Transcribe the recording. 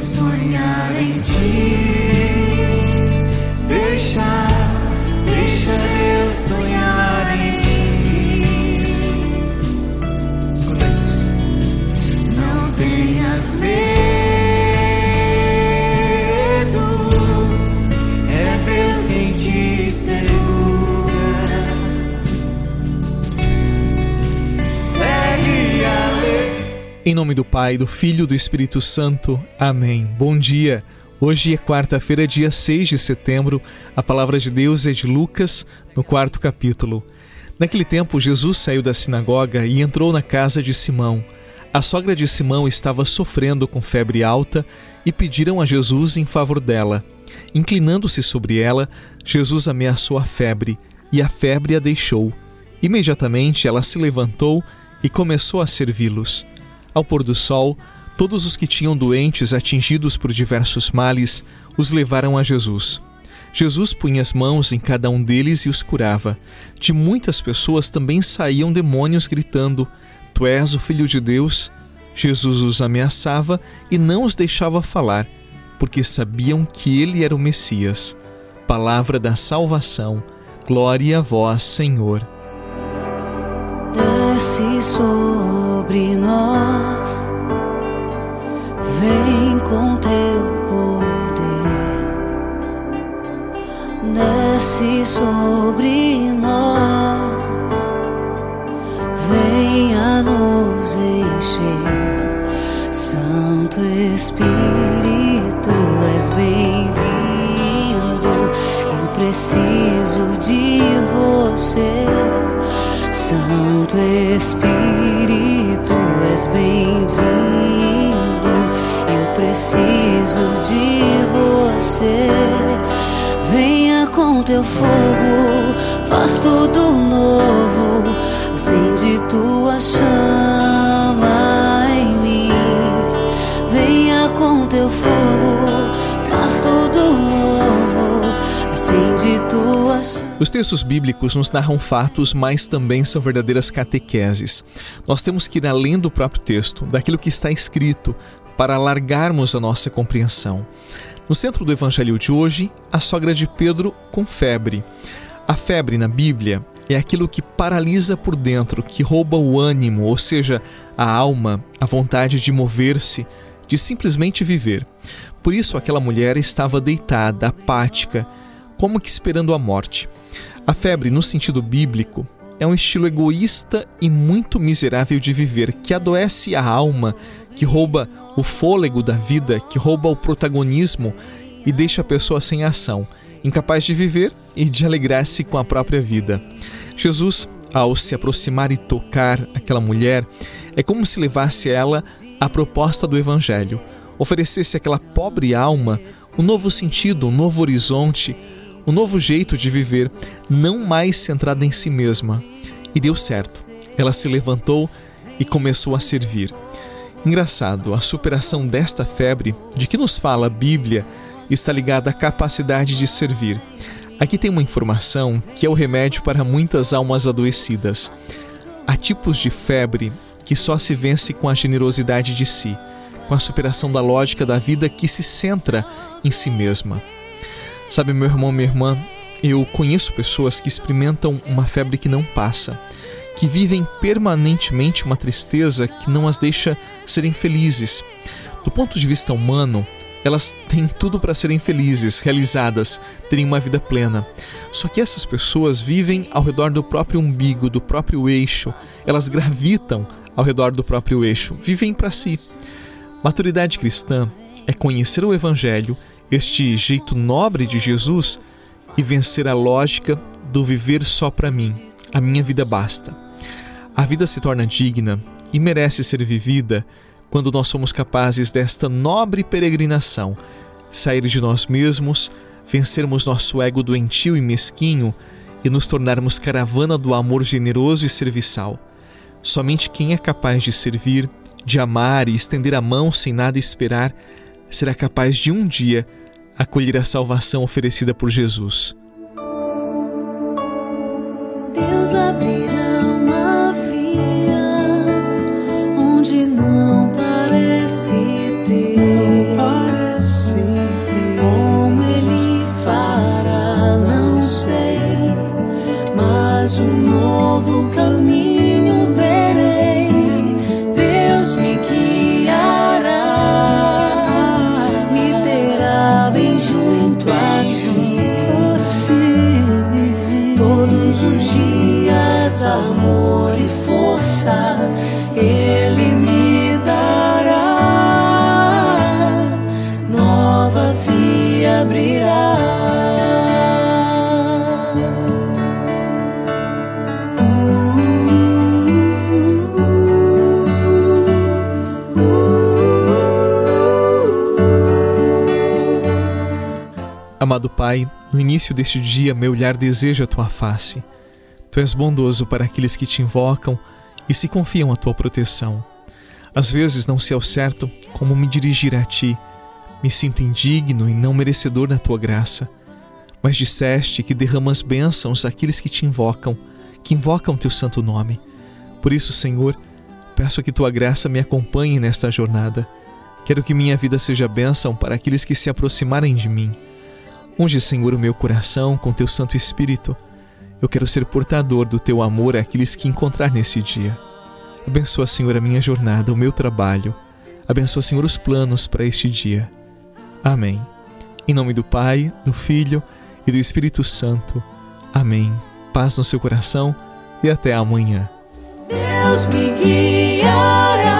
sonhar em ti. Deixa, deixa eu sonhar em ti. Escuta isso. Não tenhas medo, Em nome do Pai, do Filho e do Espírito Santo. Amém. Bom dia. Hoje é quarta-feira, dia 6 de setembro. A palavra de Deus é de Lucas, no quarto capítulo. Naquele tempo, Jesus saiu da sinagoga e entrou na casa de Simão. A sogra de Simão estava sofrendo com febre alta e pediram a Jesus em favor dela. Inclinando-se sobre ela, Jesus ameaçou a febre e a febre a deixou. Imediatamente ela se levantou e começou a servi-los. Ao pôr do sol, todos os que tinham doentes atingidos por diversos males os levaram a Jesus. Jesus punha as mãos em cada um deles e os curava. De muitas pessoas também saíam demônios gritando: Tu és o Filho de Deus. Jesus os ameaçava e não os deixava falar, porque sabiam que ele era o Messias. Palavra da salvação. Glória a vós, Senhor. desce sobre nós, vem com teu poder, desce sobre nós, venha nos encher, Santo Espírito, és bem-vindo, preciso de você. Santo Espírito, és bem-vindo. Eu preciso de você. Venha com teu fogo, faz tudo novo. Acende tua chama Os textos bíblicos nos narram fatos, mas também são verdadeiras catequeses. Nós temos que ir além do próprio texto, daquilo que está escrito, para alargarmos a nossa compreensão. No centro do evangelho de hoje, a sogra de Pedro com febre. A febre na Bíblia é aquilo que paralisa por dentro, que rouba o ânimo, ou seja, a alma, a vontade de mover-se, de simplesmente viver. Por isso, aquela mulher estava deitada, apática, como que esperando a morte. A febre, no sentido bíblico, é um estilo egoísta e muito miserável de viver, que adoece a alma, que rouba o fôlego da vida, que rouba o protagonismo e deixa a pessoa sem ação, incapaz de viver e de alegrar-se com a própria vida. Jesus, ao se aproximar e tocar aquela mulher, é como se levasse ela a proposta do Evangelho, oferecesse àquela pobre alma um novo sentido, um novo horizonte, um novo jeito de viver, não mais centrada em si mesma. E deu certo. Ela se levantou e começou a servir. Engraçado, a superação desta febre, de que nos fala a Bíblia, está ligada à capacidade de servir. Aqui tem uma informação que é o remédio para muitas almas adoecidas. Há tipos de febre que só se vence com a generosidade de si, com a superação da lógica da vida que se centra em si mesma. Sabe, meu irmão, minha irmã, eu conheço pessoas que experimentam uma febre que não passa, que vivem permanentemente uma tristeza que não as deixa serem felizes. Do ponto de vista humano, elas têm tudo para serem felizes, realizadas, terem uma vida plena. Só que essas pessoas vivem ao redor do próprio umbigo, do próprio eixo. Elas gravitam ao redor do próprio eixo, vivem para si. Maturidade cristã é conhecer o Evangelho, este jeito nobre de Jesus, e vencer a lógica do viver só para mim. A minha vida basta. A vida se torna digna e merece ser vivida quando nós somos capazes desta nobre peregrinação, sair de nós mesmos, vencermos nosso ego doentio e mesquinho e nos tornarmos caravana do amor generoso e serviçal. Somente quem é capaz de servir, de amar e estender a mão sem nada esperar, será capaz de um dia acolher a salvação oferecida por Jesus. Deus abrirá uma via onde não parece ter. Parece ter. Como ele fará, não sei, mas um novo caminho. os dias amor e força. Ele Amado Pai, no início deste dia, meu olhar deseja a tua face. Tu és bondoso para aqueles que te invocam e se confiam à tua proteção. Às vezes não sei ao certo como me dirigir a ti. Me sinto indigno e não merecedor da tua graça. Mas disseste que derramas bênçãos àqueles que te invocam, que invocam teu santo nome. Por isso, Senhor, peço que tua graça me acompanhe nesta jornada. Quero que minha vida seja bênção para aqueles que se aproximarem de mim. Unge, Senhor, o meu coração com teu Santo Espírito. Eu quero ser portador do teu amor àqueles que encontrar nesse dia. Abençoa, Senhor, a minha jornada, o meu trabalho. Abençoa, Senhor, os planos para este dia. Amém. Em nome do Pai, do Filho e do Espírito Santo. Amém. Paz no seu coração e até amanhã. Deus me guiará.